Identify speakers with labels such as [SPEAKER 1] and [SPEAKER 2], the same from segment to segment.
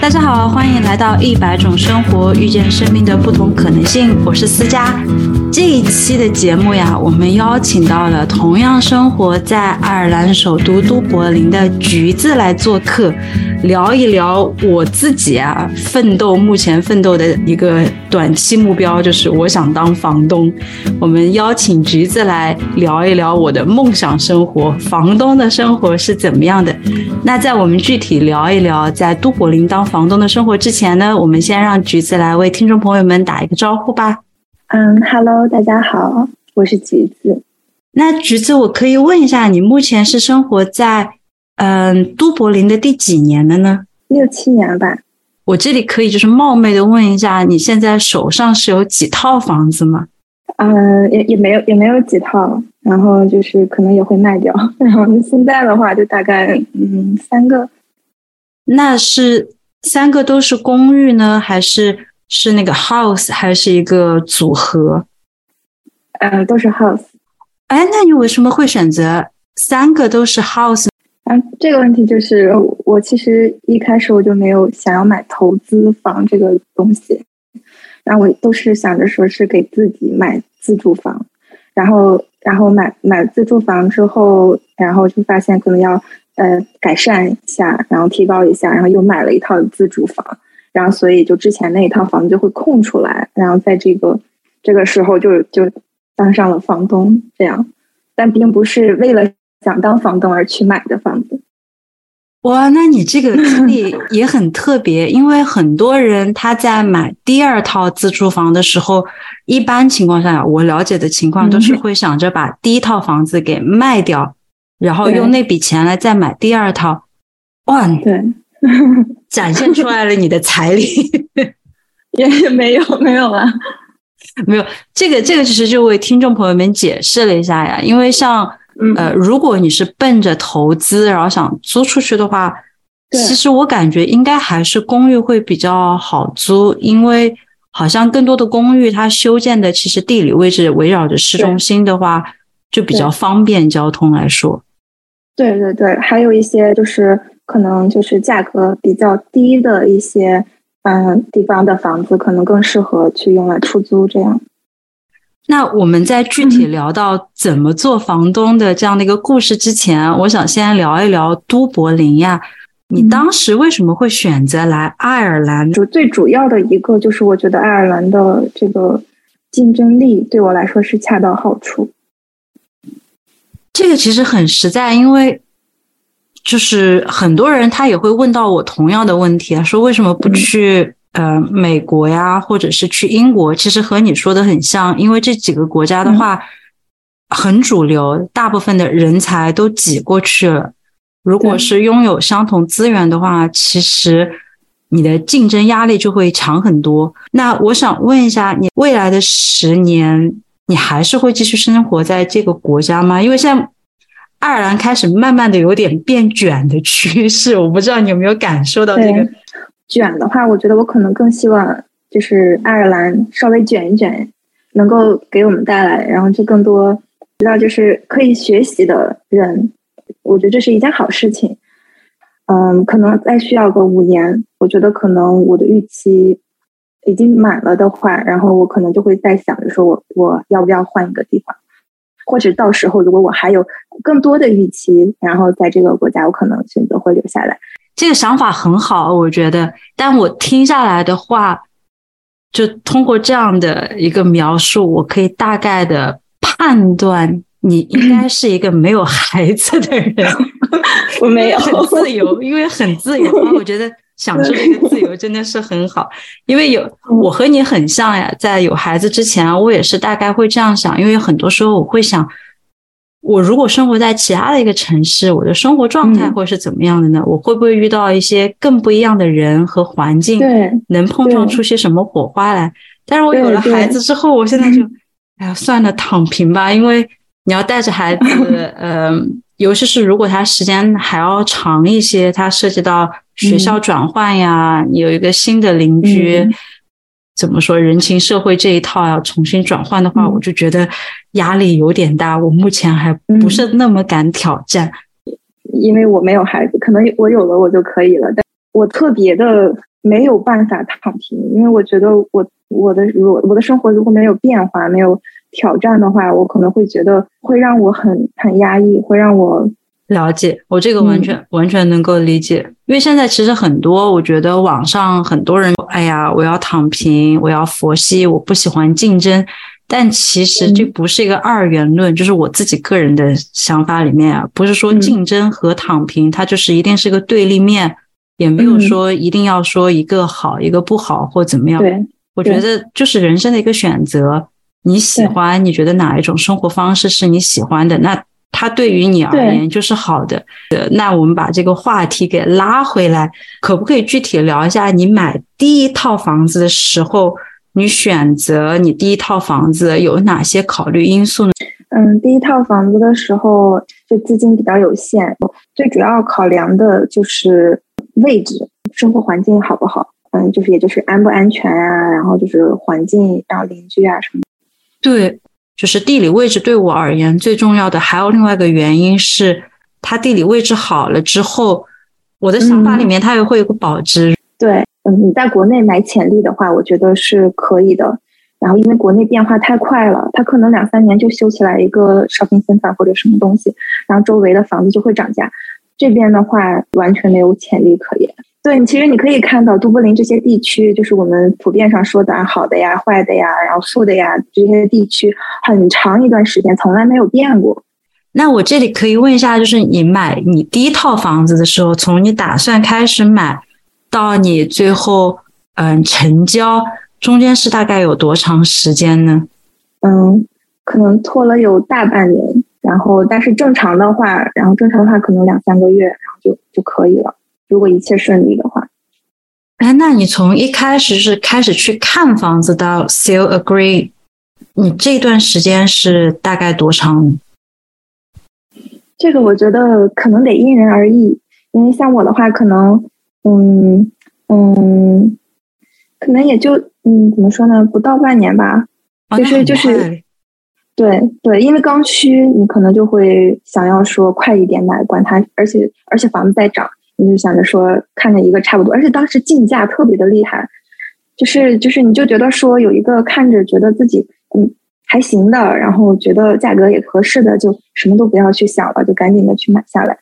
[SPEAKER 1] 大家好，欢迎来到一百种生活，遇见生命的不同可能性。我是思佳。这一期的节目呀，我们邀请到了同样生活在爱尔兰首都都柏林的橘子来做客，聊一聊我自己啊奋斗目前奋斗的一个短期目标，就是我想当房东。我们邀请橘子来聊一聊我的梦想生活，房东的生活是怎么样的。那在我们具体聊一聊在都柏林当房东的生活之前呢，我们先让橘子来为听众朋友们打一个招呼吧。
[SPEAKER 2] 嗯，Hello，大家好，我是橘子。
[SPEAKER 1] 那橘子，我可以问一下，你目前是生活在嗯都柏林的第几年了呢？
[SPEAKER 2] 六七年吧。
[SPEAKER 1] 我这里可以就是冒昧的问一下，你现在手上是有几套房子吗？
[SPEAKER 2] 嗯，也也没有也没有几套，然后就是可能也会卖掉。然后现在的话，就大概嗯三个。
[SPEAKER 1] 那是三个都是公寓呢，还是？是那个 house 还是一个组合？
[SPEAKER 2] 嗯，都是 house。
[SPEAKER 1] 哎，那你为什么会选择三个都是 house？
[SPEAKER 2] 嗯，这个问题就是我其实一开始我就没有想要买投资房这个东西，然后我都是想着说是给自己买自住房，然后然后买买自住房之后，然后就发现可能要呃改善一下，然后提高一下，然后又买了一套自住房。然后，所以就之前那一套房子就会空出来，然后在这个这个时候就就当上了房东，这样，但并不是为了想当房东而去买的房子。
[SPEAKER 1] 哇，那你这个经历也很特别，因为很多人他在买第二套自住房的时候，一般情况下，我了解的情况都是会想着把第一套房子给卖掉，然后用那笔钱来再买第二套。哇，
[SPEAKER 2] 对。
[SPEAKER 1] 展现出来了你的财力，
[SPEAKER 2] 也也没有没有啊，
[SPEAKER 1] 没有这个这个其实就为听众朋友们解释了一下呀，因为像呃，如果你是奔着投资然后想租出去的话，其实我感觉应该还是公寓会比较好租，因为好像更多的公寓它修建的其实地理位置围绕着市中心的话，就比较方便交通来说。
[SPEAKER 2] 对对对，还有一些就是。可能就是价格比较低的一些嗯地方的房子，可能更适合去用来出租。这样。
[SPEAKER 1] 那我们在具体聊到怎么做房东的这样的一个故事之前，我想先聊一聊都柏林呀。你当时为什么会选择来爱尔兰？
[SPEAKER 2] 就最主要的一个就是，我觉得爱尔兰的这个竞争力对我来说是恰到好处。
[SPEAKER 1] 这个其实很实在，因为。就是很多人他也会问到我同样的问题啊，说为什么不去呃美国呀，或者是去英国？其实和你说的很像，因为这几个国家的话很主流，大部分的人才都挤过去了。如果是拥有相同资源的话，其实你的竞争压力就会强很多。那我想问一下，你未来的十年，你还是会继续生活在这个国家吗？因为现在。爱尔兰开始慢慢的有点变卷的趋势，我不知道你有没有感受到这个
[SPEAKER 2] 卷的话，我觉得我可能更希望就是爱尔兰稍微卷一卷，能够给我们带来，然后就更多知道就是可以学习的人，我觉得这是一件好事情。嗯，可能再需要个五年，我觉得可能我的预期已经满了的话，然后我可能就会在想着说我我要不要换一个地方。或者到时候，如果我还有更多的预期，然后在这个国家，我可能选择会留下来。
[SPEAKER 1] 这个想法很好，我觉得。但我听下来的话，就通过这样的一个描述，我可以大概的判断，你应该 是一个没有孩子的人。
[SPEAKER 2] 我没有，
[SPEAKER 1] 很自由，因为很自由。我觉得。享受这个自由真的是很好，因为有 我和你很像呀，在有孩子之前，我也是大概会这样想，因为很多时候我会想，我如果生活在其他的一个城市，我的生活状态会是怎么样的呢？我会不会遇到一些更不一样的人和环境？
[SPEAKER 2] 对，
[SPEAKER 1] 能碰撞出些什么火花来？但是我有了孩子之后，我现在就，哎呀，算了，躺平吧，因为你要带着孩子，呃。尤其是如果他时间还要长一些，他涉及到学校转换呀，你有一个新的邻居，怎么说人情社会这一套要重新转换的话，我就觉得压力有点大。我目前还不是那么敢挑战，
[SPEAKER 2] 因为我没有孩子，可能我有了我就可以了。但我特别的没有办法躺平，因为我觉得我我的我我的生活如果没有变化、没有挑战的话，我可能会觉得会让我很很压抑，会让我。
[SPEAKER 1] 了解，我这个完全完全能够理解，因为现在其实很多，我觉得网上很多人，哎呀，我要躺平，我要佛系，我不喜欢竞争，但其实这不是一个二元论，就是我自己个人的想法里面啊，不是说竞争和躺平它就是一定是个对立面，也没有说一定要说一个好一个不好或怎么样。
[SPEAKER 2] 对，
[SPEAKER 1] 我觉得就是人生的一个选择，你喜欢，你觉得哪一种生活方式是你喜欢的，那。它对于你而言就是好的。那我们把这个话题给拉回来，可不可以具体聊一下你买第一套房子的时候，你选择你第一套房子有哪些考虑因素呢？
[SPEAKER 2] 嗯，第一套房子的时候就资金比较有限，最主要考量的就是位置、生活环境好不好？嗯，就是也就是安不安全啊，然后就是环境，然后邻居啊什么。
[SPEAKER 1] 对。就是地理位置对我而言最重要的，还有另外一个原因是，它地理位置好了之后，我的想法里面它也会有个保值。
[SPEAKER 2] 对，嗯，你在国内买潜力的话，我觉得是可以的。然后因为国内变化太快了，它可能两三年就修起来一个 shopping center 或者什么东西，然后周围的房子就会涨价。这边的话完全没有潜力可言。对，其实你可以看到都柏林这些地区，就是我们普遍上说的好的呀、坏的呀，然后富的呀，这些地区很长一段时间从来没有变过。
[SPEAKER 1] 那我这里可以问一下，就是你买你第一套房子的时候，从你打算开始买到你最后嗯成交，中间是大概有多长时间呢？
[SPEAKER 2] 嗯，可能拖了有大半年，然后但是正常的话，然后正常的话可能两三个月，然后就就可以了。如果一切顺利的话，
[SPEAKER 1] 哎，那你从一开始是开始去看房子到 sale agree，你这段时间是大概多长？
[SPEAKER 2] 这个我觉得可能得因人而异，因为像我的话，可能，嗯嗯，可能也就嗯怎么说呢，不到半年吧，就是就是，对对，因为刚需，你可能就会想要说快一点买，管它，而且而且房子在涨。你就想着说看着一个差不多，而且当时竞价特别的厉害，就是就是你就觉得说有一个看着觉得自己嗯还行的，然后觉得价格也合适的，就什么都不要去想了，就赶紧的去买下来。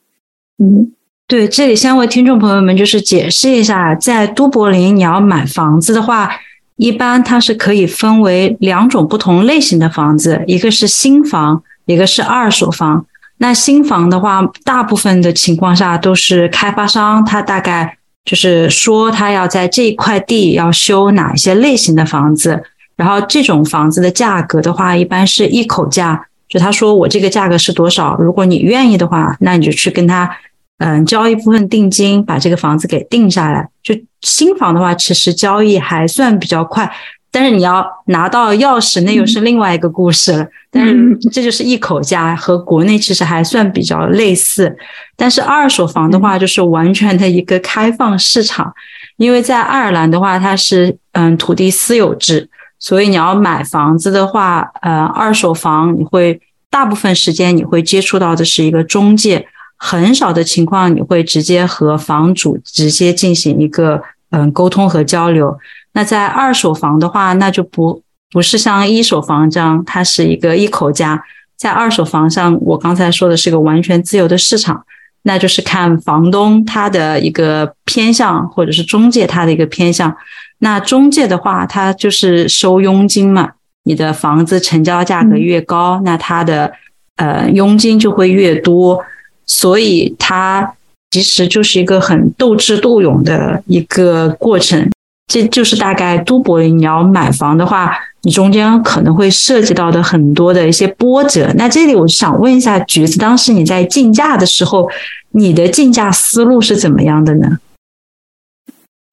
[SPEAKER 2] 嗯，
[SPEAKER 1] 对，这里先为听众朋友们就是解释一下，在都柏林你要买房子的话，一般它是可以分为两种不同类型的房子，一个是新房，一个是二手房。那新房的话，大部分的情况下都是开发商，他大概就是说他要在这一块地要修哪一些类型的房子，然后这种房子的价格的话，一般是一口价，就他说我这个价格是多少，如果你愿意的话，那你就去跟他嗯交一部分定金，把这个房子给定下来。就新房的话，其实交易还算比较快。但是你要拿到钥匙，那又是另外一个故事了。但是这就是一口价，和国内其实还算比较类似。但是二手房的话，就是完全的一个开放市场，因为在爱尔兰的话，它是嗯土地私有制，所以你要买房子的话，呃，二手房你会大部分时间你会接触到的是一个中介，很少的情况你会直接和房主直接进行一个嗯沟通和交流。那在二手房的话，那就不不是像一手房这样，它是一个一口价。在二手房上，我刚才说的是个完全自由的市场，那就是看房东他的一个偏向，或者是中介他的一个偏向。那中介的话，他就是收佣金嘛，你的房子成交价格越高，那他的呃佣金就会越多，所以它其实就是一个很斗智斗勇的一个过程。这就是大概都柏林你要买房的话，你中间可能会涉及到的很多的一些波折。那这里我想问一下橘子，当时你在竞价的时候，你的竞价思路是怎么样的呢？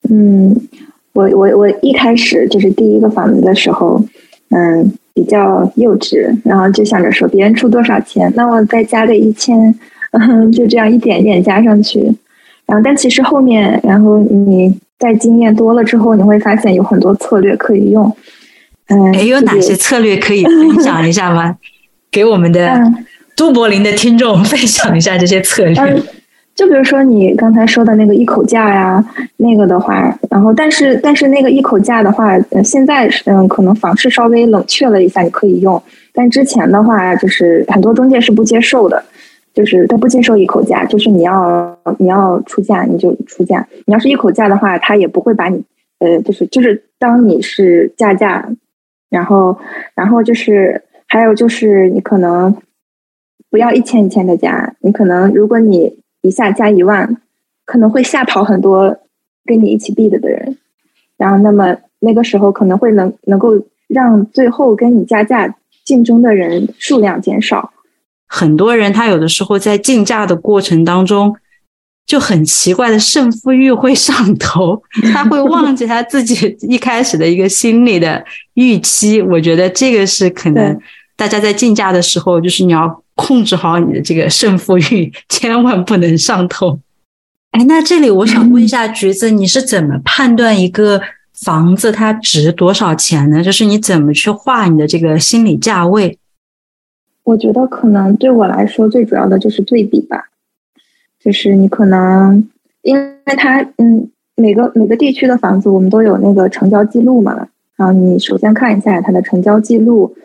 [SPEAKER 2] 嗯，我我我一开始就是第一个房子的时候，嗯，比较幼稚，然后就想着说别人出多少钱，那我再加个一千，嗯，就这样一点点加上去。然后但其实后面，然后你。在经验多了之后，你会发现有很多策略可以用。嗯，
[SPEAKER 1] 哎，有哪些策略可以分享一下吗？给我们的都柏林的听众分享一下这些策略。
[SPEAKER 2] 就比如说你刚才说的那个一口价呀，那个的话，然后但是但是那个一口价的话，现在嗯可能房市稍微冷却了一下，你可以用。但之前的话，就是很多中介是不接受的，就是他不接受一口价，就是你要你要出价你就出价，你要是一口价的话，他也不会把你呃就是就是当你是加价，然后然后就是还有就是你可能不要一千一千的加，你可能如果你一下加一万，可能会吓跑很多跟你一起 bid 的人，然后那么那个时候可能会能能够让最后跟你加价。竞争的人数量减少，
[SPEAKER 1] 很多人他有的时候在竞价的过程当中就很奇怪的胜负欲会上头，他会忘记他自己一开始的一个心理的预期。我觉得这个是可能大家在竞价的时候，就是你要控制好你的这个胜负欲，千万不能上头。哎，那这里我想问一下 橘子，你是怎么判断一个？房子它值多少钱呢？就是你怎么去画你的这个心理价位？
[SPEAKER 2] 我觉得可能对我来说最主要的就是对比吧，就是你可能因为它嗯每个每个地区的房子我们都有那个成交记录嘛，然后你首先看一下它的成交记录，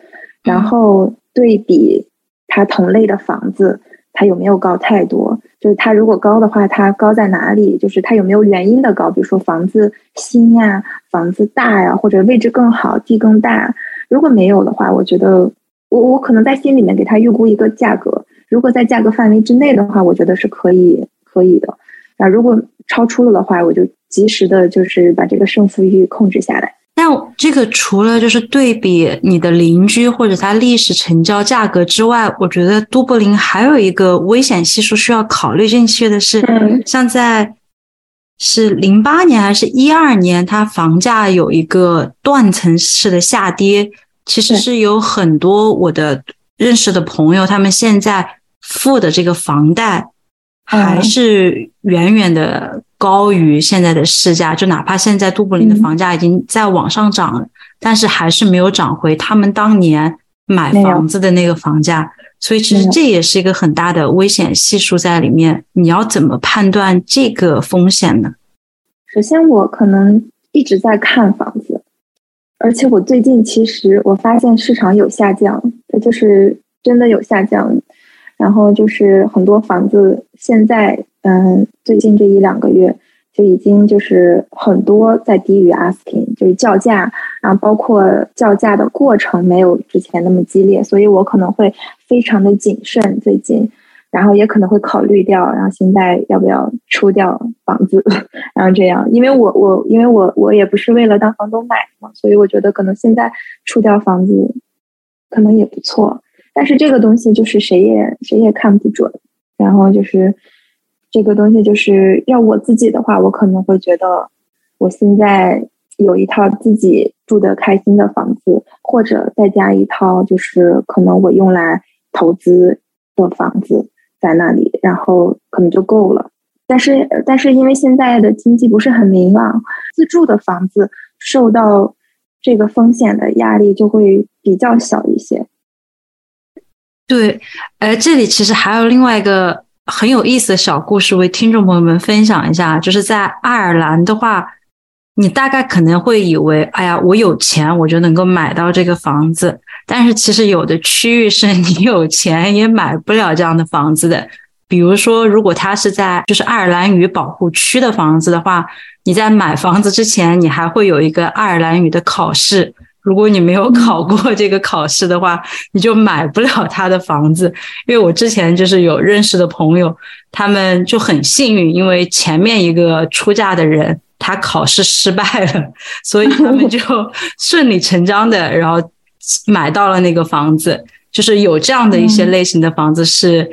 [SPEAKER 2] 然后对比它同类的房子。它有没有高太多？就是它如果高的话，它高在哪里？就是它有没有原因的高？比如说房子新呀，房子大呀，或者位置更好，地更大。如果没有的话，我觉得我我可能在心里面给他预估一个价格。如果在价格范围之内的话，我觉得是可以可以的。啊，如果超出了的话，我就及时的就是把这个胜负欲控制下来。
[SPEAKER 1] 那这个除了就是对比你的邻居或者它历史成交价格之外，我觉得都柏林还有一个危险系数需要考虑进去的是，像在是零八年还是一二年，它房价有一个断层式的下跌，其实是有很多我的认识的朋友，他们现在付的这个房贷还是远远的。高于现在的市价，就哪怕现在都柏林的房价已经在往上涨了，但是还是没有涨回他们当年买房子的那个房价。所以其实这也是一个很大的危险系数在里面。你要怎么判断这个风险呢？
[SPEAKER 2] 首先，我可能一直在看房子，而且我最近其实我发现市场有下降，就是真的有下降。然后就是很多房子现在，嗯，最近这一两个月就已经就是很多在低于 asking，就是叫价，然后包括叫价的过程没有之前那么激烈，所以我可能会非常的谨慎最近，然后也可能会考虑掉，然后现在要不要出掉房子，然后这样，因为我我因为我我也不是为了当房东买的嘛，所以我觉得可能现在出掉房子可能也不错。但是这个东西就是谁也谁也看不准，然后就是这个东西就是要我自己的话，我可能会觉得我现在有一套自己住的开心的房子，或者再加一套就是可能我用来投资的房子在那里，然后可能就够了。但是但是因为现在的经济不是很明朗，自住的房子受到这个风险的压力就会比较小一些。
[SPEAKER 1] 对，呃，这里其实还有另外一个很有意思的小故事，为听众朋友们分享一下。就是在爱尔兰的话，你大概可能会以为，哎呀，我有钱，我就能够买到这个房子。但是其实有的区域是你有钱也买不了这样的房子的。比如说，如果它是在就是爱尔兰语保护区的房子的话，你在买房子之前，你还会有一个爱尔兰语的考试。如果你没有考过这个考试的话，你就买不了他的房子。因为我之前就是有认识的朋友，他们就很幸运，因为前面一个出嫁的人他考试失败了，所以他们就 顺理成章的，然后买到了那个房子。就是有这样的一些类型的房子是。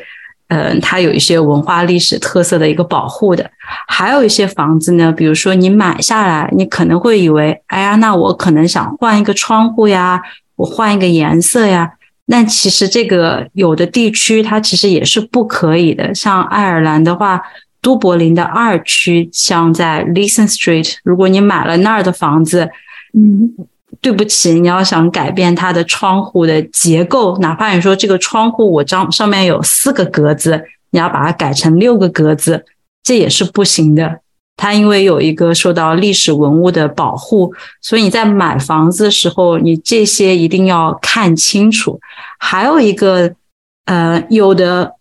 [SPEAKER 1] 嗯，它有一些文化历史特色的一个保护的，还有一些房子呢，比如说你买下来，你可能会以为，哎呀，那我可能想换一个窗户呀，我换一个颜色呀，那其实这个有的地区它其实也是不可以的。像爱尔兰的话，都柏林的二区，像在 Listen Street，如果你买了那儿的房子，
[SPEAKER 2] 嗯，
[SPEAKER 1] 对不起，你要想改变它的窗户的结构，哪怕你说这个窗户我张上面有四个格子，你要把它改成六个格子，这也是不行的。它因为有一个受到历史文物的保护，所以你在买房子的时候，你这些一定要看清楚。还有一个，呃，有的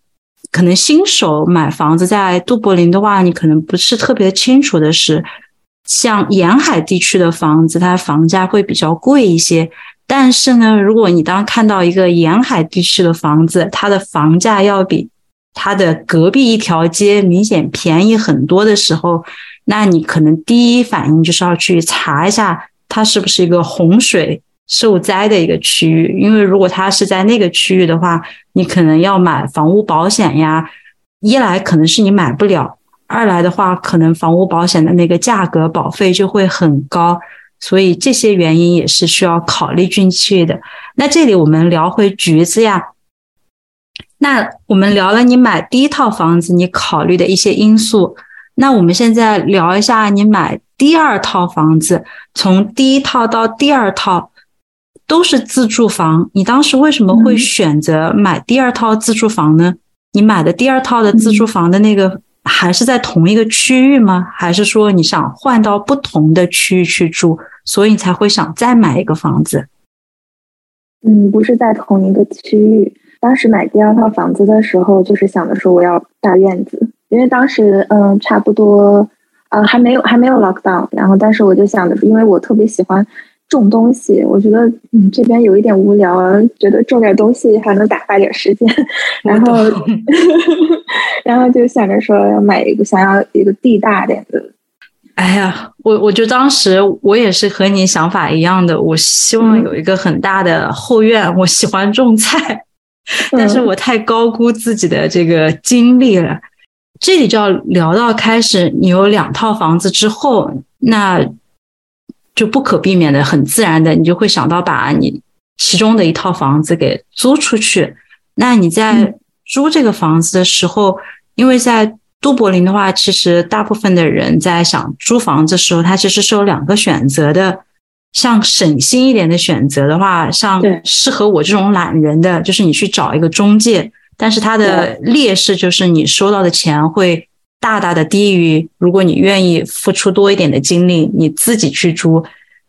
[SPEAKER 1] 可能新手买房子在都柏林的话，你可能不是特别清楚的是，像沿海地区的房子，它房价会比较贵一些。但是呢，如果你当看到一个沿海地区的房子，它的房价要比它的隔壁一条街明显便宜很多的时候，那你可能第一反应就是要去查一下，它是不是一个洪水受灾的一个区域。因为如果它是在那个区域的话，你可能要买房屋保险呀。一来可能是你买不了，二来的话，可能房屋保险的那个价格保费就会很高。所以这些原因也是需要考虑进去的。那这里我们聊回橘子呀。那我们聊了你买第一套房子，你考虑的一些因素。那我们现在聊一下你买第二套房子，从第一套到第二套都是自住房，你当时为什么会选择买第二套自住房呢？你买的第二套的自住房的那个还是在同一个区域吗？还是说你想换到不同的区域去住，所以你才会想再买一个房子？
[SPEAKER 2] 嗯，不是在同一个区域。当时买第二套房子的时候，就是想着说我要大院子，因为当时嗯差不多呃还没有还没有 lock down，然后但是我就想着，因为我特别喜欢种东西，我觉得嗯这边有一点无聊，觉得种点东西还能打发点时间，然后 然后就想着说要买一个想要一个地大点的。
[SPEAKER 1] 哎呀，我我就当时我也是和你想法一样的，我希望有一个很大的后院，我喜欢种菜。但是我太高估自己的这个精力了。这里就要聊到开始，你有两套房子之后，那就不可避免的、很自然的，你就会想到把你其中的一套房子给租出去。那你在租这个房子的时候，因为在都柏林的话，其实大部分的人在想租房子的时候，他其实是有两个选择的。像省心一点的选择的话，像适合我这种懒人的，就是你去找一个中介，但是它的劣势就是你收到的钱会大大的低于如果你愿意付出多一点的精力，你自己去租。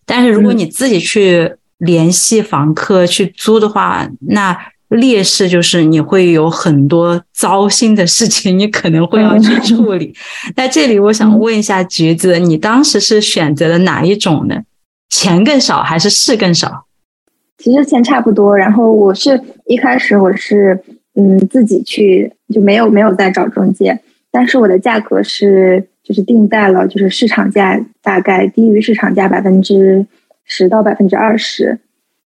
[SPEAKER 1] 但是如果你自己去联系房客去租的话，那劣势就是你会有很多糟心的事情，你可能会要去处理。那这里我想问一下橘子，你当时是选择了哪一种呢？钱更少还是事更少？
[SPEAKER 2] 其实钱差不多。然后我是一开始我是嗯自己去就没有没有再找中介，但是我的价格是就是定在了就是市场价大概低于市场价百分之十到百分之二十，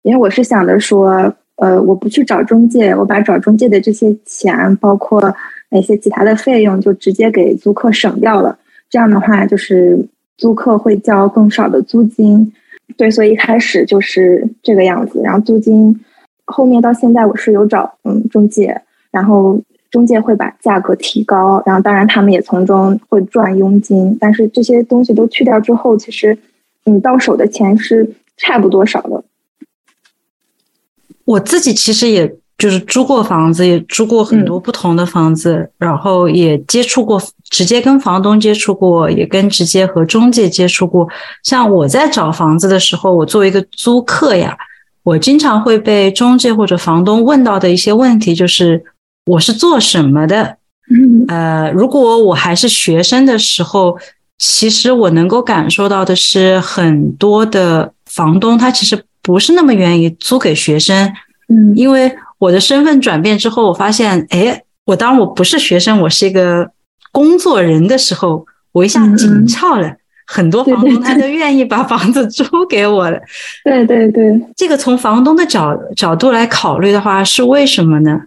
[SPEAKER 2] 因为我是想着说呃我不去找中介，我把找中介的这些钱包括那些其他的费用就直接给租客省掉了，这样的话就是租客会交更少的租金。对，所以一开始就是这个样子，然后租金后面到现在我是有找嗯中介，然后中介会把价格提高，然后当然他们也从中会赚佣金，但是这些东西都去掉之后，其实你到手的钱是差不多少的。
[SPEAKER 1] 我自己其实也。就是租过房子，也租过很多不同的房子，然后也接触过，直接跟房东接触过，也跟直接和中介接触过。像我在找房子的时候，我作为一个租客呀，我经常会被中介或者房东问到的一些问题，就是我是做什么的？呃，如果我还是学生的时候，其实我能够感受到的是，很多的房东他其实不是那么愿意租给学生，
[SPEAKER 2] 嗯，
[SPEAKER 1] 因为。我的身份转变之后，我发现，哎，我当我不是学生，我是一个工作人的时候，我一下紧俏了。很多房东他都愿意把房子 租给我了。
[SPEAKER 2] 对对对，
[SPEAKER 1] 这个从房东的角角度来考虑的话，是为什么呢？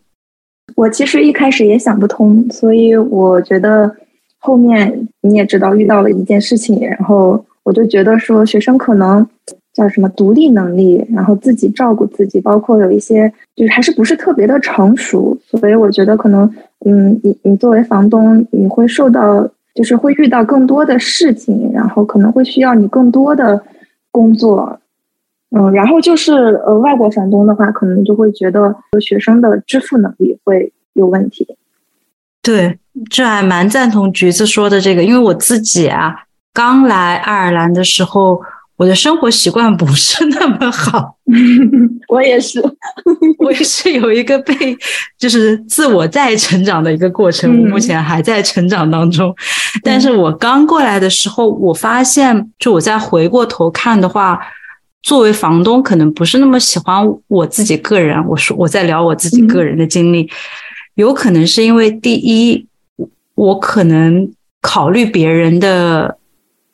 [SPEAKER 2] 我其实一开始也想不通，所以我觉得后面你也知道遇到了一件事情，然后我就觉得说学生可能。叫什么独立能力，然后自己照顾自己，包括有一些就是还是不是特别的成熟，所以我觉得可能，嗯，你你作为房东，你会受到就是会遇到更多的事情，然后可能会需要你更多的工作，嗯，然后就是呃，外国房东的话，可能就会觉得学生的支付能力会有问题。
[SPEAKER 1] 对，这还蛮赞同橘子说的这个，因为我自己啊，刚来爱尔兰的时候。我的生活习惯不是那么好，
[SPEAKER 2] 我也是，
[SPEAKER 1] 我也是有一个被就是自我再成长的一个过程，目前还在成长当中。但是我刚过来的时候，我发现，就我再回过头看的话，作为房东，可能不是那么喜欢我自己个人。我说我在聊我自己个人的经历，有可能是因为第一，我可能考虑别人的。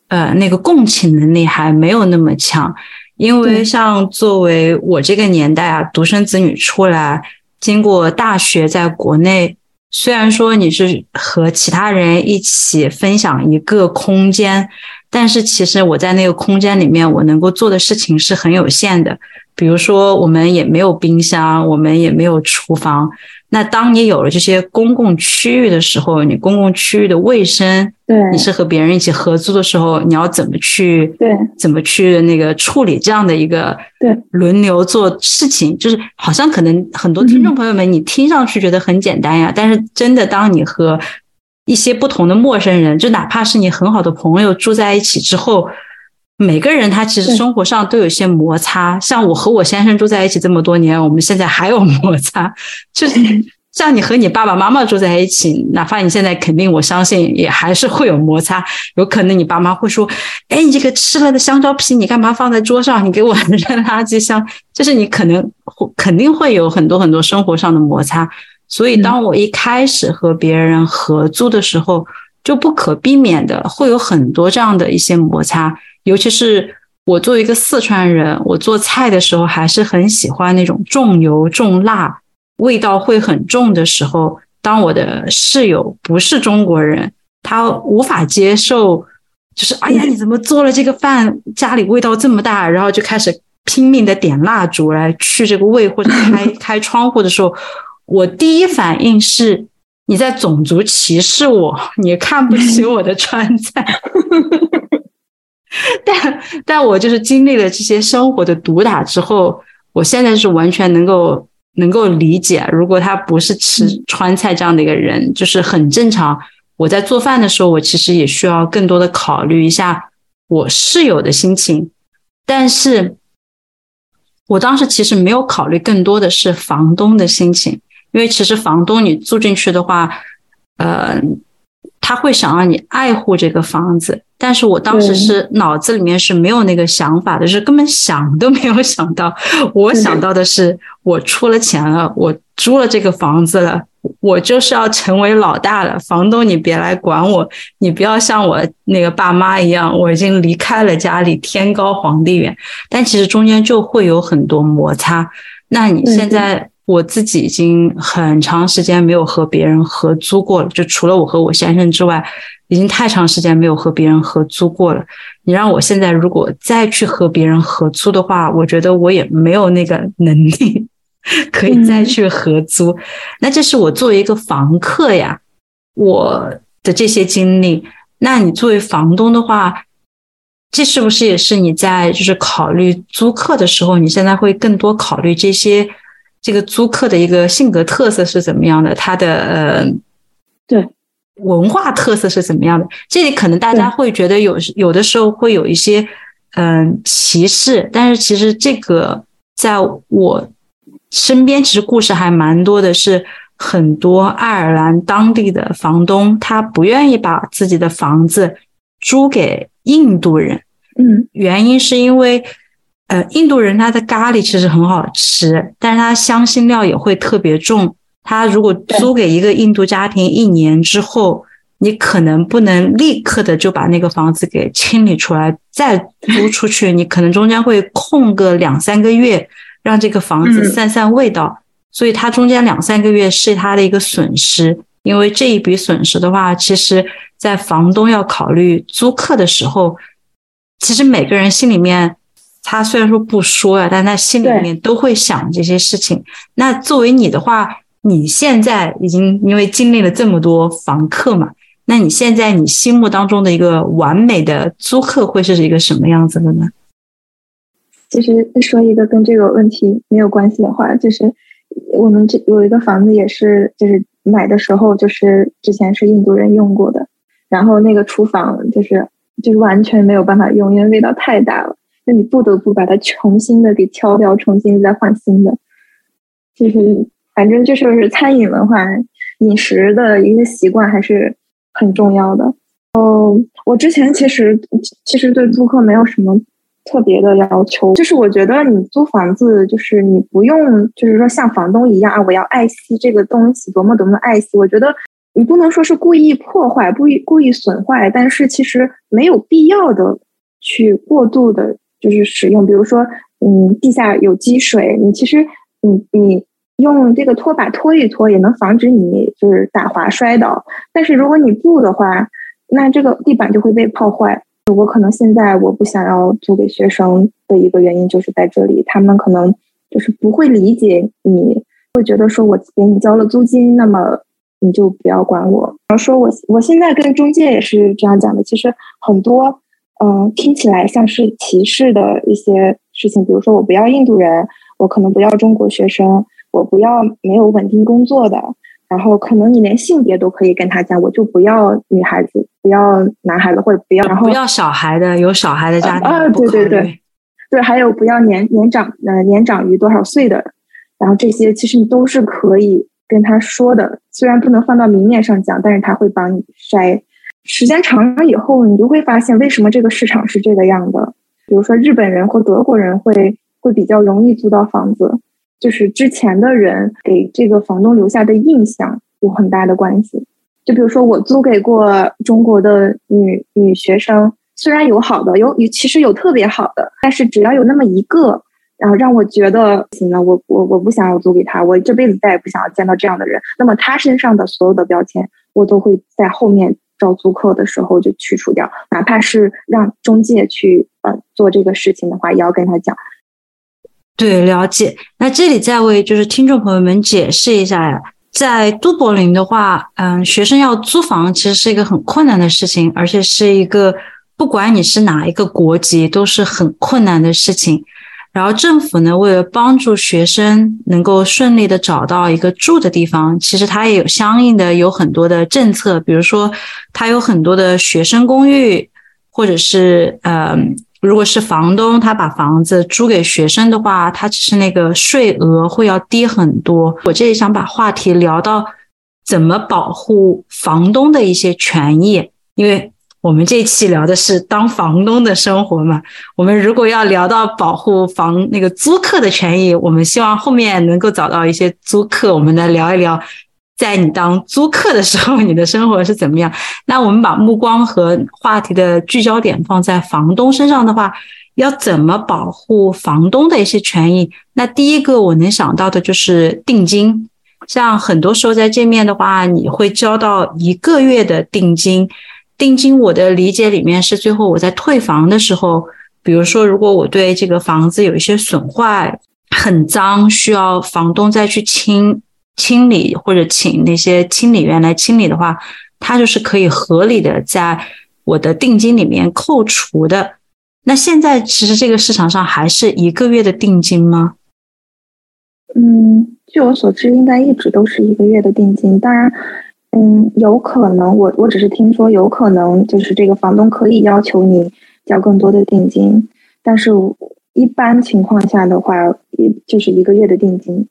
[SPEAKER 1] 呃，那个共情能力还没有那么强，因为像作为我这个年代啊，独生子女出来，经过大学在国内，虽然说你是和其他人一起分享一个空间，但是其实我在那个空间里面，我能够做的事情是很有限的。比如说，我们也没有冰箱，我们也没有厨房。那当你有了这些公共区域的时候，你公共区域的卫生，
[SPEAKER 2] 对，
[SPEAKER 1] 你是和别人一起合租的时候，你要怎么去，
[SPEAKER 2] 对，
[SPEAKER 1] 怎么去那个处理这样的一个，
[SPEAKER 2] 对，
[SPEAKER 1] 轮流做事情，就是好像可能很多听众朋友们，你听上去觉得很简单呀，但是真的当你和一些不同的陌生人，就哪怕是你很好的朋友住在一起之后。每个人他其实生活上都有一些摩擦，像我和我先生住在一起这么多年，我们现在还有摩擦。就是 像你和你爸爸妈妈住在一起，哪怕你现在肯定，我相信也还是会有摩擦。有可能你爸妈会说：“哎，你这个吃了的香蕉皮，你干嘛放在桌上？你给我 扔垃圾箱。”就是你可能肯定会有很多很多生活上的摩擦。所以，当我一开始和别人合租的时候，就不可避免的会有很多这样的一些摩擦。尤其是我作为一个四川人，我做菜的时候还是很喜欢那种重油重辣、味道会很重的时候。当我的室友不是中国人，他无法接受，就是哎呀，你怎么做了这个饭，家里味道这么大，然后就开始拼命的点蜡烛来去这个味，或者开 开窗户的时候，我第一反应是你在种族歧视我，你看不起我的川菜。但但我就是经历了这些生活的毒打之后，我现在是完全能够能够理解，如果他不是吃川菜这样的一个人，就是很正常。我在做饭的时候，我其实也需要更多的考虑一下我室友的心情，但是我当时其实没有考虑更多的是房东的心情，因为其实房东你住进去的话，呃。他会想让你爱护这个房子，但是我当时是脑子里面是没有那个想法的，是根本想都没有想到。我想到的是，我出了钱了，我租了这个房子了，我就是要成为老大了。房东，你别来管我，你不要像我那个爸妈一样，我已经离开了家里，天高皇帝远。但其实中间就会有很多摩擦。那你现在？我自己已经很长时间没有和别人合租过了，就除了我和我先生之外，已经太长时间没有和别人合租过了。你让我现在如果再去和别人合租的话，我觉得我也没有那个能力 可以再去合租。那这是我作为一个房客呀，我的这些经历。那你作为房东的话，这是不是也是你在就是考虑租客的时候，你现在会更多考虑这些？这个租客的一个性格特色是怎么样的？他的呃，
[SPEAKER 2] 对
[SPEAKER 1] 文化特色是怎么样的？这里可能大家会觉得有有的时候会有一些嗯歧视，但是其实这个在我身边其实故事还蛮多的，是很多爱尔兰当地的房东他不愿意把自己的房子租给印度人，
[SPEAKER 2] 嗯，
[SPEAKER 1] 原因是因为。呃，印度人他的咖喱其实很好吃，但是他香辛料也会特别重。他如果租给一个印度家庭一年之后，你可能不能立刻的就把那个房子给清理出来再租出去，你可能中间会空个两三个月，让这个房子散散味道。所以他中间两三个月是他的一个损失，因为这一笔损失的话，其实在房东要考虑租客的时候，其实每个人心里面。他虽然说不说呀，但他心里面都会想这些事情。那作为你的话，你现在已经因为经历了这么多房客嘛，那你现在你心目当中的一个完美的租客会是一个什么样子的呢？
[SPEAKER 2] 其实说一个跟这个问题没有关系的话，就是我们这有一个房子也是，就是买的时候就是之前是印度人用过的，然后那个厨房就是就是完全没有办法用，因为味道太大了，那你不得不把它重新的给敲掉，重新再换新的。就是反正就是餐饮文化、饮食的一个习惯还是很重要的。哦，我之前其实其实对租客没有什么。特别的要求，就是我觉得你租房子，就是你不用，就是说像房东一样啊，我要爱惜这个东西，多么多么爱惜。我觉得你不能说是故意破坏、故意故意损坏，但是其实没有必要的去过度的，就是使用。比如说，嗯，地下有积水，你其实你你用这个拖把拖一拖，也能防止你就是打滑摔倒。但是如果你不的话，那这个地板就会被泡坏。我可能现在我不想要租给学生的一个原因就是在这里，他们可能就是不会理解，你会觉得说我给你交了租金，那么你就不要管我。比如说我我现在跟中介也是这样讲的，其实很多嗯听起来像是歧视的一些事情，比如说我不要印度人，我可能不要中国学生，我不要没有稳定工作的。然后可能你连性别都可以跟他讲，我就不要女孩子，不要男孩子，或者不要，然后
[SPEAKER 1] 不要小孩的，有小孩的家庭
[SPEAKER 2] 啊，对对对，对，还有不要年年长呃年长于多少岁的，然后这些其实你都是可以跟他说的，虽然不能放到明面上讲，但是他会帮你筛。时间长了以后，你就会发现为什么这个市场是这个样的。比如说日本人或德国人会会比较容易租到房子。就是之前的人给这个房东留下的印象有很大的关系。就比如说，我租给过中国的女女学生，虽然有好的，有有其实有特别好的，但是只要有那么一个，然后让我觉得行了，我我我不想要租给他，我这辈子再也不想要见到这样的人。那么他身上的所有的标签，我都会在后面招租客的时候就去除掉，哪怕是让中介去呃做这个事情的话，也要跟他讲。
[SPEAKER 1] 对，了解。那这里再为就是听众朋友们解释一下呀，在都柏林的话，嗯，学生要租房其实是一个很困难的事情，而且是一个不管你是哪一个国籍都是很困难的事情。然后政府呢，为了帮助学生能够顺利的找到一个住的地方，其实它也有相应的有很多的政策，比如说它有很多的学生公寓，或者是嗯。如果是房东，他把房子租给学生的话，他其实那个税额会要低很多。我这里想把话题聊到怎么保护房东的一些权益，因为我们这期聊的是当房东的生活嘛。我们如果要聊到保护房那个租客的权益，我们希望后面能够找到一些租客，我们来聊一聊。在你当租客的时候，你的生活是怎么样？那我们把目光和话题的聚焦点放在房东身上的话，要怎么保护房东的一些权益？那第一个我能想到的就是定金。像很多时候在见面的话，你会交到一个月的定金。定金我的理解里面是，最后我在退房的时候，比如说如果我对这个房子有一些损坏，很脏，需要房东再去清。清理或者请那些清理员来清理的话，他就是可以合理的在我的定金里面扣除的。那现在其实这个市场上还是一个月的定金吗？
[SPEAKER 2] 嗯，据我所知，应该一直都是一个月的定金。当然，嗯，有可能我我只是听说，有可能就是这个房东可以要求你交更多的定金，但是一般情况下的话，一就是一个月的定金。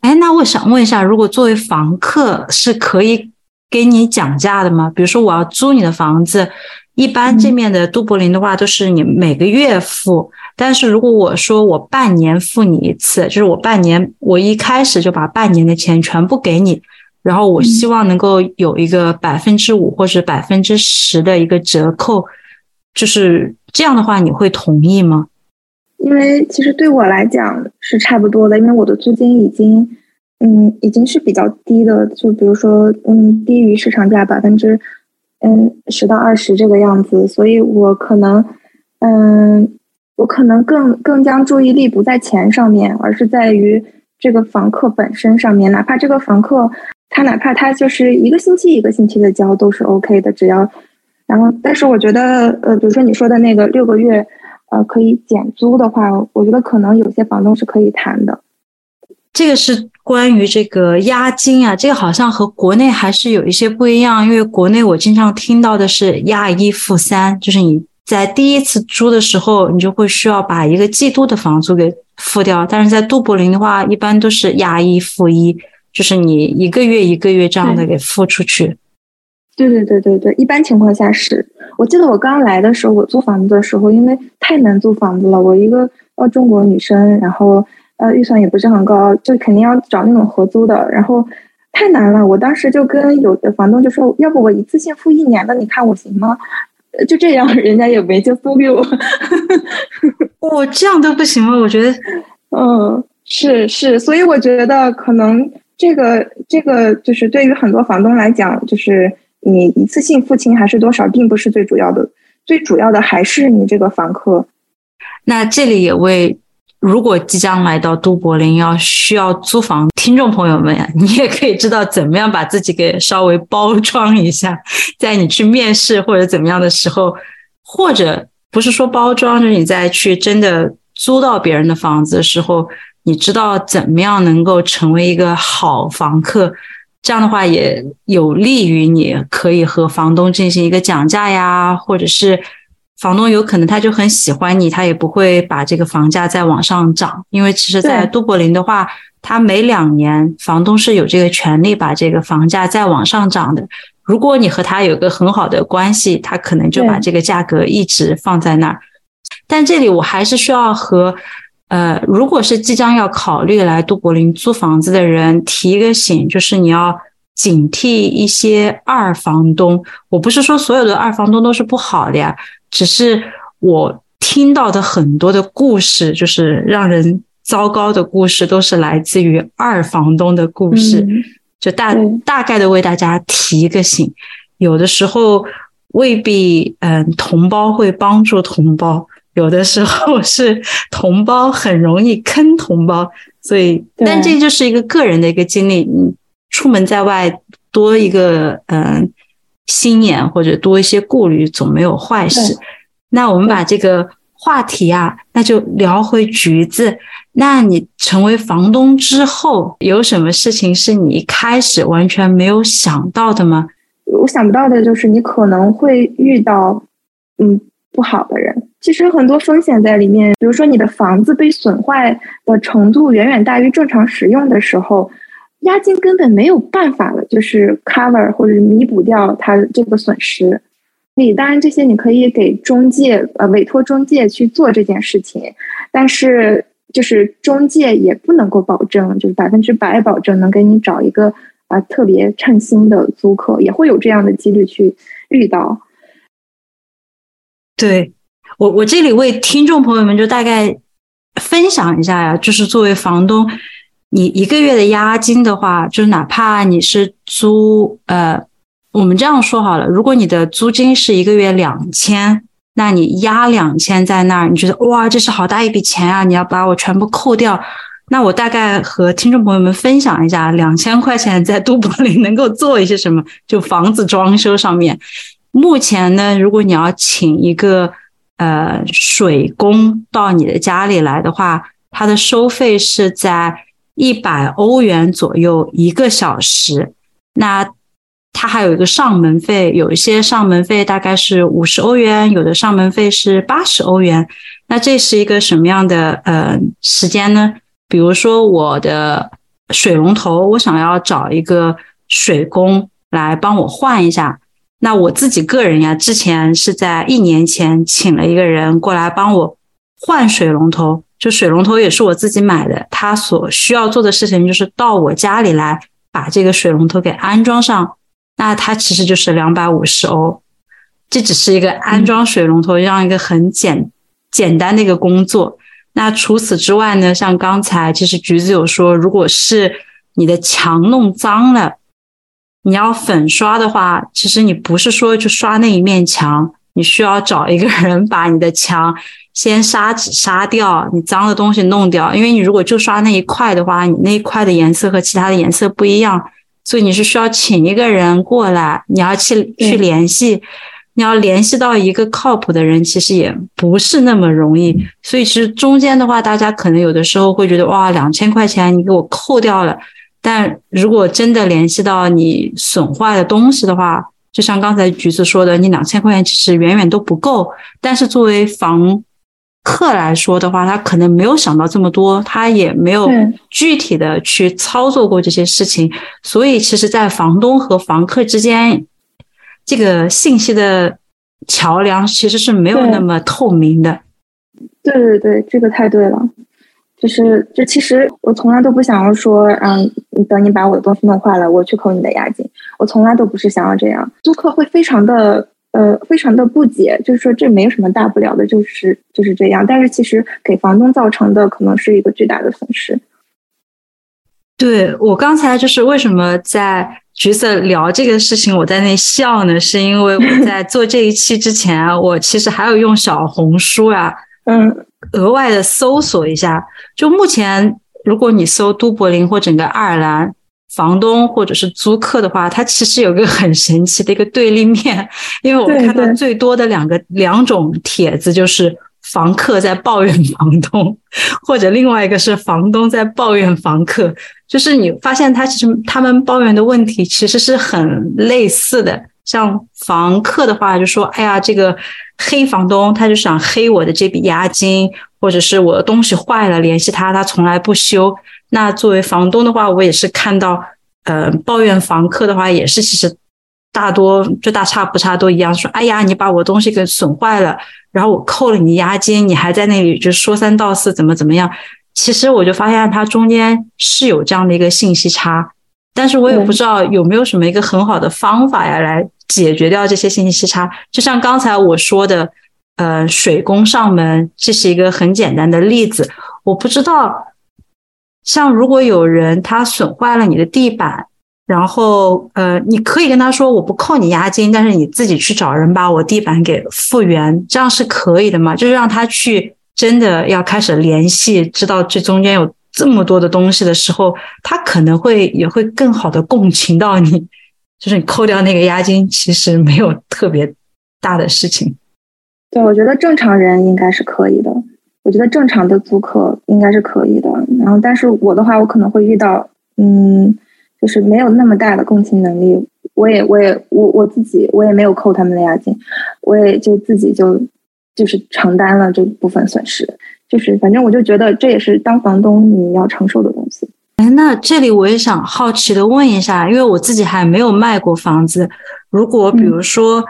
[SPEAKER 1] 哎，那我想问一下，如果作为房客是可以给你讲价的吗？比如说我要租你的房子，一般这面的都柏林的话都是你每个月付，但是如果我说我半年付你一次，就是我半年我一开始就把半年的钱全部给你，然后我希望能够有一个百分之五或者百分之十的一个折扣，就是这样的话，你会同意吗？
[SPEAKER 2] 因为其实对我来讲是差不多的，因为我的租金已经，嗯，已经是比较低的，就比如说，嗯，低于市场价百分之，嗯，十到二十这个样子，所以我可能，嗯，我可能更更将注意力不在钱上面，而是在于这个房客本身上面，哪怕这个房客他哪怕他就是一个星期一个星期的交都是 OK 的，只要，然后但是我觉得呃，比如说你说的那个六个月，呃，可以减租的话，我觉得可能有些房东是可以谈的。
[SPEAKER 1] 这个是关于这个押金啊，这个好像和国内还是有一些不一样，因为国内我经常听到的是押一付三，就是你在第一次租的时候，你就会需要把一个季度的房租给付掉，但是在杜柏林的话，一般都是押一付一，就是你一个月一个月这样的给付出去。
[SPEAKER 2] 对对对对对，一般情况下是我记得我刚来的时候，我租房子的时候，因为太难租房子了，我一个呃中国女生，然后。呃，预算也不是很高，就肯定要找那种合租的，然后太难了。我当时就跟有的房东就说，要不我一次性付一年的，你看我行吗？就这样，人家也没就租给我。
[SPEAKER 1] 我 这样都不行吗？我觉得，
[SPEAKER 2] 嗯，是是，所以我觉得可能这个这个就是对于很多房东来讲，就是你一次性付清还是多少，并不是最主要的，最主要的还是你这个房客。
[SPEAKER 1] 那这里也为。如果即将来到都柏林要需要租房，听众朋友们呀，你也可以知道怎么样把自己给稍微包装一下，在你去面试或者怎么样的时候，或者不是说包装，就是你在去真的租到别人的房子的时候，你知道怎么样能够成为一个好房客，这样的话也有利于你可以和房东进行一个讲价呀，或者是。房东有可能他就很喜欢你，他也不会把这个房价再往上涨，因为其实，在都柏林的话，他每两年房东是有这个权利把这个房价再往上涨的。如果你和他有个很好的关系，他可能就把这个价格一直放在那儿。但这里我还是需要和呃，如果是即将要考虑来都柏林租房子的人提一个醒，就是你要警惕一些二房东。我不是说所有的二房东都是不好的呀。只是我听到的很多的故事，就是让人糟糕的故事，都是来自于二房东的故事。就大大概的为大家提一个醒，有的时候未必嗯同胞会帮助同胞，有的时候 是同胞很容易坑同胞。所以，但这就是一个个人的一个经历。你出门在外多一个嗯。心眼或者多一些顾虑，总没有坏事。那我们把这个话题啊，那就聊回橘子。那你成为房东之后，有什么事情是你一开始完全没有想到的吗？
[SPEAKER 2] 我想不到的就是你可能会遇到嗯不好的人。其实很多风险在里面，比如说你的房子被损坏的程度远远大于正常使用的时候。押金根本没有办法了，就是 cover 或者弥补掉它这个损失。你当然这些你可以给中介呃委托中介去做这件事情，但是就是中介也不能够保证就是百分之百保证能给你找一个啊特别称心的租客，也会有这样的几率去遇到。
[SPEAKER 1] 对我我这里为听众朋友们就大概分享一下呀，就是作为房东。你一个月的押金的话，就是哪怕你是租，呃，我们这样说好了，如果你的租金是一个月两千，那你押两千在那儿，你觉得哇，这是好大一笔钱啊！你要把我全部扣掉，那我大概和听众朋友们分享一下，两千块钱在都柏林能够做一些什么？就房子装修上面，目前呢，如果你要请一个呃水工到你的家里来的话，他的收费是在。一百欧元左右一个小时，那它还有一个上门费，有一些上门费大概是五十欧元，有的上门费是八十欧元。那这是一个什么样的呃时间呢？比如说我的水龙头，我想要找一个水工来帮我换一下。那我自己个人呀，之前是在一年前请了一个人过来帮我换水龙头。就水龙头也是我自己买的，他所需要做的事情就是到我家里来把这个水龙头给安装上，那它其实就是两百五十欧，这只是一个安装水龙头这样一个很简简单的一个工作。那除此之外呢，像刚才其实橘子有说，如果是你的墙弄脏了，你要粉刷的话，其实你不是说就刷那一面墙，你需要找一个人把你的墙。先砂纸杀掉你脏的东西，弄掉。因为你如果就刷那一块的话，你那一块的颜色和其他的颜色不一样，所以你是需要请一个人过来，你要去去联系，你要联系到一个靠谱的人，其实也不是那么容易。所以其实中间的话，大家可能有的时候会觉得哇，两千块钱你给我扣掉了。但如果真的联系到你损坏的东西的话，就像刚才橘子说的，你两千块钱其实远远都不够。但是作为房客来说的话，他可能没有想到这么多，他也没有具体的去操作过这些事情，所以其实，在房东和房客之间，这个信息的桥梁其实是没有那么透明的。
[SPEAKER 2] 对对对，这个太对了。就是，就其实我从来都不想要说，嗯，等你把我的东西弄坏了，我去扣你的押金。我从来都不是想要这样。租客会非常的，呃，非常的不解，就是说这没有什么大不了的，就是就是这样。但是其实给房东造成的可能是一个巨大的损失。
[SPEAKER 1] 对我刚才就是为什么在橘色聊这个事情，我在那笑呢？是因为我在做这一期之前，我其实还有用小红书啊，
[SPEAKER 2] 嗯。
[SPEAKER 1] 额外的搜索一下，就目前，如果你搜都柏林或整个爱尔兰房东或者是租客的话，它其实有个很神奇的一个对立面，因为我看到最多的两个两种帖子就是房客在抱怨房东，或者另外一个是房东在抱怨房客，就是你发现他其实他们抱怨的问题其实是很类似的。像房客的话，就说：“哎呀，这个黑房东他就想黑我的这笔押金，或者是我的东西坏了，联系他，他从来不修。”那作为房东的话，我也是看到，呃，抱怨房客的话，也是其实大多就大差不差都一样，说：“哎呀，你把我东西给损坏了，然后我扣了你押金，你还在那里就说三道四，怎么怎么样？”其实我就发现它中间是有这样的一个信息差，但是我也不知道有没有什么一个很好的方法呀来。解决掉这些信息差，就像刚才我说的，呃，水工上门，这是一个很简单的例子。我不知道，像如果有人他损坏了你的地板，然后呃，你可以跟他说我不扣你押金，但是你自己去找人把我地板给复原，这样是可以的吗？就是让他去真的要开始联系，知道这中间有这么多的东西的时候，他可能会也会更好的共情到你。就是你扣掉那个押金，其实没有特别大的事情。
[SPEAKER 2] 对，我觉得正常人应该是可以的。我觉得正常的租客应该是可以的。然后，但是我的话，我可能会遇到，嗯，就是没有那么大的共情能力。我也，我也，我我自己，我也没有扣他们的押金，我也就自己就就是承担了这部分损失。就是，反正我就觉得这也是当房东你要承受的东西。
[SPEAKER 1] 哎，那这里我也想好奇的问一下，因为我自己还没有卖过房子。如果比如说，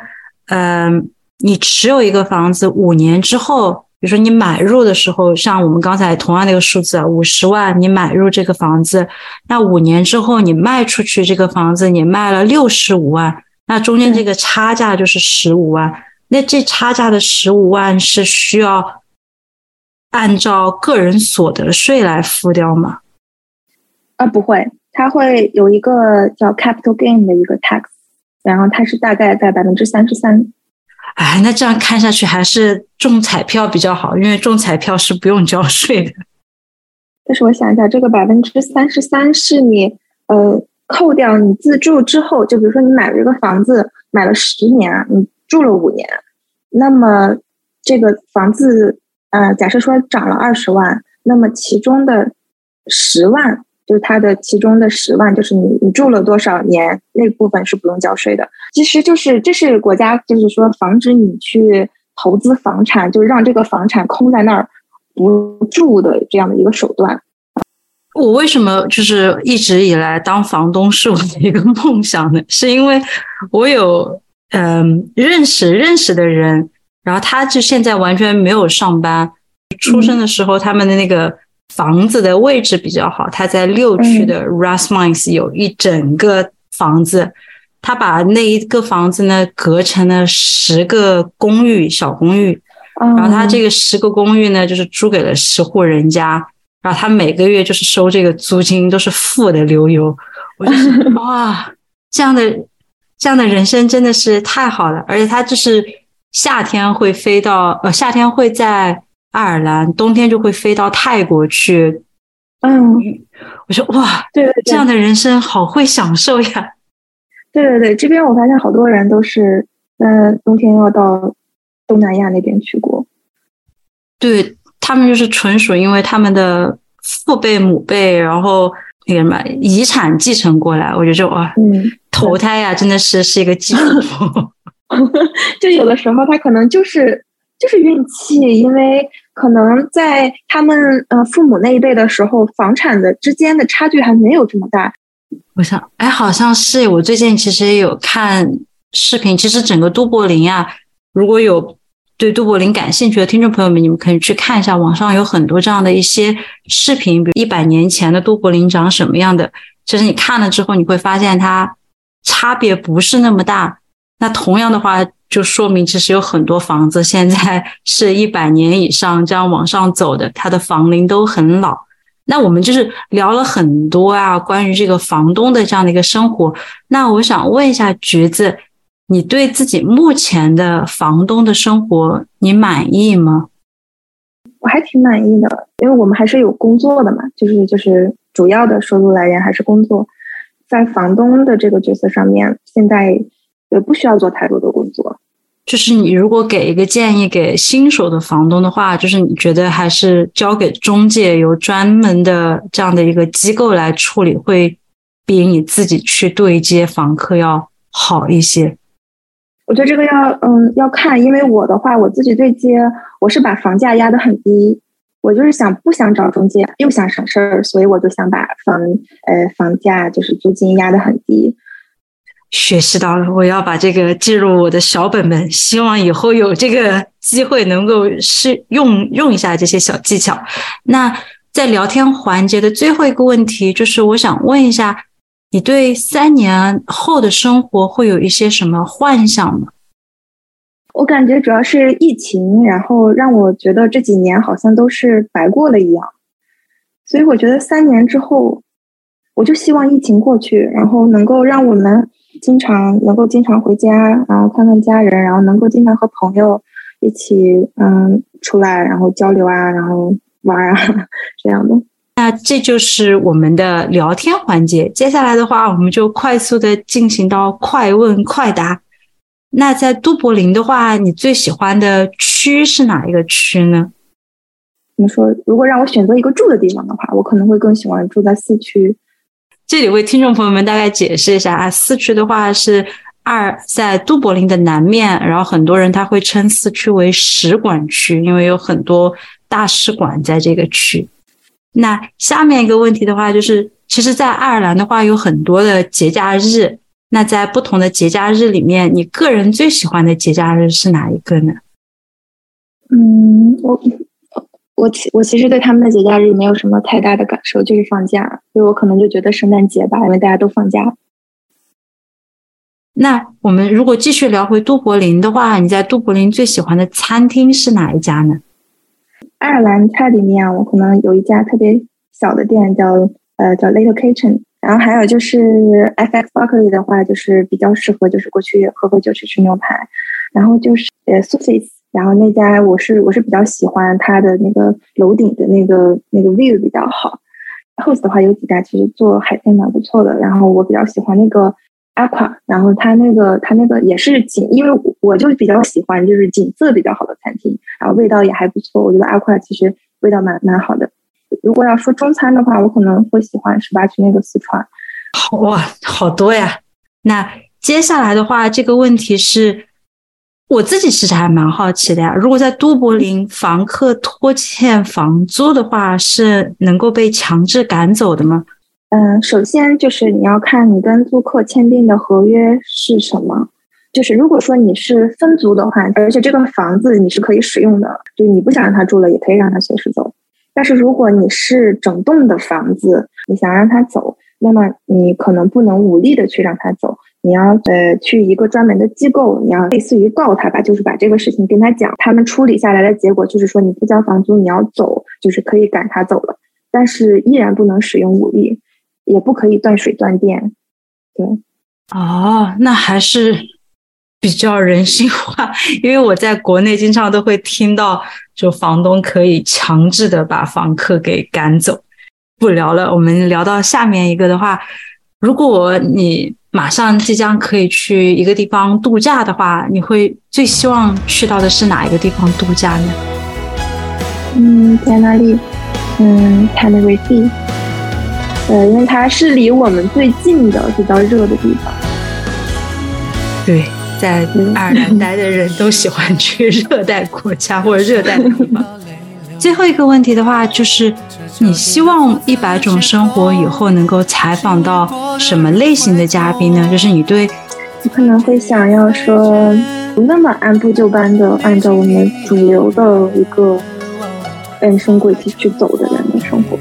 [SPEAKER 1] 嗯，你持有一个房子五年之后，比如说你买入的时候，像我们刚才同样那个数字五十万，你买入这个房子，那五年之后你卖出去这个房子，你卖了六十五万，那中间这个差价就是十五万。那这差价的十五万是需要按照个人所得税来付掉吗？
[SPEAKER 2] 啊，不会，它会有一个叫 capital gain 的一个 tax，然后它是大概在百分之三十三。
[SPEAKER 1] 哎，那这样看下去还是中彩票比较好，因为中彩票是不用交税的。
[SPEAKER 2] 但是我想一下，这个百分之三十三是你呃扣掉你自住之后，就比如说你买了一个房子，买了十年，你住了五年，那么这个房子呃，假设说涨了二十万，那么其中的十万。就是它的其中的十万，就是你你住了多少年那部分是不用交税的。其实就是这是国家就是说防止你去投资房产，就让这个房产空在那儿不住的这样的一个手段。
[SPEAKER 1] 我为什么就是一直以来当房东是我的一个梦想呢？是因为我有嗯认识认识的人，然后他就现在完全没有上班，出生的时候他们的那个。房子的位置比较好，他在六区的 Rasmines 有一整个房子，他把那一个房子呢隔成了十个公寓小公寓，然后他这个十个公寓呢就是租给了十户人家，然后他每个月就是收这个租金都是负的流油，我就 哇，这样的这样的人生真的是太好了，而且他就是夏天会飞到呃夏天会在。爱尔兰冬天就会飞到泰国去，
[SPEAKER 2] 嗯，
[SPEAKER 1] 我说哇，
[SPEAKER 2] 对对对，
[SPEAKER 1] 这样的人生好会享受呀。
[SPEAKER 2] 对对对，这边我发现好多人都是呃冬天要到东南亚那边去过。
[SPEAKER 1] 对他们就是纯属因为他们的父辈母辈，然后那个什么遗产继承过来，我觉得就哇，
[SPEAKER 2] 嗯，
[SPEAKER 1] 投胎呀，真的是是一个基础。
[SPEAKER 2] 就有的时候他可能就是就是运气，因为可能在他们呃父母那一辈的时候，房产的之间的差距还没有这么大。
[SPEAKER 1] 我想，哎，好像是我最近其实也有看视频，其实整个都柏林呀，如果有。对杜柏林感兴趣的听众朋友们，你们可以去看一下，网上有很多这样的一些视频，比如一百年前的杜柏林长什么样的。其实你看了之后，你会发现它差别不是那么大。那同样的话，就说明其实有很多房子现在是一百年以上这样往上走的，它的房龄都很老。那我们就是聊了很多啊，关于这个房东的这样的一个生活。那我想问一下橘子。你对自己目前的房东的生活，你满意吗？
[SPEAKER 2] 我还挺满意的，因为我们还是有工作的嘛，就是就是主要的收入来源还是工作，在房东的这个角色上面，现在也不需要做太多的工作。
[SPEAKER 1] 就是你如果给一个建议给新手的房东的话，就是你觉得还是交给中介，由专门的这样的一个机构来处理，会比你自己去对接房客要好一些。
[SPEAKER 2] 我觉得这个要嗯要看，因为我的话，我自己对接，我是把房价压得很低，我就是想不想找中介，又想省事儿，所以我就想把房呃房价就是租金压得很低。
[SPEAKER 1] 学习到了，我要把这个记入我的小本本，希望以后有这个机会能够是用用一下这些小技巧。那在聊天环节的最后一个问题，就是我想问一下。你对三年后的生活会有一些什么幻想吗？
[SPEAKER 2] 我感觉主要是疫情，然后让我觉得这几年好像都是白过了一样。所以我觉得三年之后，我就希望疫情过去，然后能够让我们经常能够经常回家，然后看看家人，然后能够经常和朋友一起嗯出来，然后交流啊，然后玩啊 这样的。
[SPEAKER 1] 那这就是我们的聊天环节。接下来的话，我们就快速的进行到快问快答。那在都柏林的话，你最喜欢的区是哪一个区呢？
[SPEAKER 2] 你说，如果让我选择一个住的地方的话，我可能会更喜欢住在四区。
[SPEAKER 1] 这里为听众朋友们大概解释一下啊，四区的话是二在都柏林的南面，然后很多人他会称四区为使馆区，因为有很多大使馆在这个区。那下面一个问题的话，就是其实，在爱尔兰的话，有很多的节假日。那在不同的节假日里面，你个人最喜欢的节假日是哪一个呢？
[SPEAKER 2] 嗯，我我其我其实对他们的节假日没有什么太大的感受，就是放假，所以我可能就觉得圣诞节吧，因为大家都放假。
[SPEAKER 1] 那我们如果继续聊回都柏林的话，你在都柏林最喜欢的餐厅是哪一家呢？
[SPEAKER 2] 爱尔兰菜里面，我可能有一家特别小的店，叫呃叫 Little Kitchen。然后还有就是 FX Buckley 的话，就是比较适合就是过去喝喝酒去吃牛排。然后就是呃 s u f i s 然后那家我是我是比较喜欢它的那个楼顶的那个那个 view 比较好。Host 的话有几家其实做海鲜蛮不错的，然后我比较喜欢那个。Aqua，然后它那个它那个也是景，因为我就比较喜欢就是景色比较好的餐厅，然后味道也还不错。我觉得 Aqua 其实味道蛮蛮好的。如果要说中餐的话，我可能会喜欢十八区那个四川。
[SPEAKER 1] 好哇，好多呀。那接下来的话，这个问题是我自己其实还蛮好奇的呀。如果在都柏林房客拖欠房租的话，是能够被强制赶走的吗？
[SPEAKER 2] 嗯，首先就是你要看你跟租客签订的合约是什么。就是如果说你是分租的话，而且这个房子你是可以使用的，就你不想让他住了，也可以让他随时走。但是如果你是整栋的房子，你想让他走，那么你可能不能武力的去让他走，你要呃去一个专门的机构，你要类似于告他吧，就是把这个事情跟他讲，他们处理下来的结果就是说你不交房租，你要走，就是可以赶他走了，但是依然不能使用武力。也不可以断水断电，对，
[SPEAKER 1] 哦，那还是比较人性化。因为我在国内经常都会听到，就房东可以强制的把房客给赶走。不聊了，我们聊到下面一个的话，如果你马上即将可以去一个地方度假的话，你会最希望去到的是哪一个地方度假呢？
[SPEAKER 2] 嗯，在那里？嗯，Tenerife，呃，因为它是离我们最近的比较热的地方。
[SPEAKER 1] 对，在爱尔兰待的人都喜欢去热带国家或者热带的地方。最后一个问题的话，就是你希望一百种生活以后能够采访到什么类型的嘉宾呢？就是你对，
[SPEAKER 2] 你可能会想要说，不那么按部就班的按照我们主流的一个人生轨迹去走的人的生活。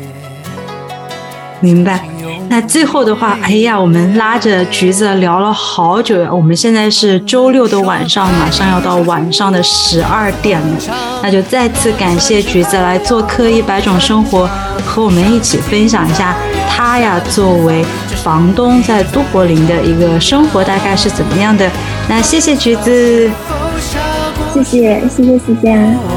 [SPEAKER 1] 明白。那最后的话，哎呀，我们拉着橘子聊了好久呀。我们现在是周六的晚上，马上要到晚上的十二点了。那就再次感谢橘子来做客一百种生活，和我们一起分享一下他呀作为房东在都柏林的一个生活大概是怎么样的。那谢谢橘子，
[SPEAKER 2] 谢谢谢谢思佳。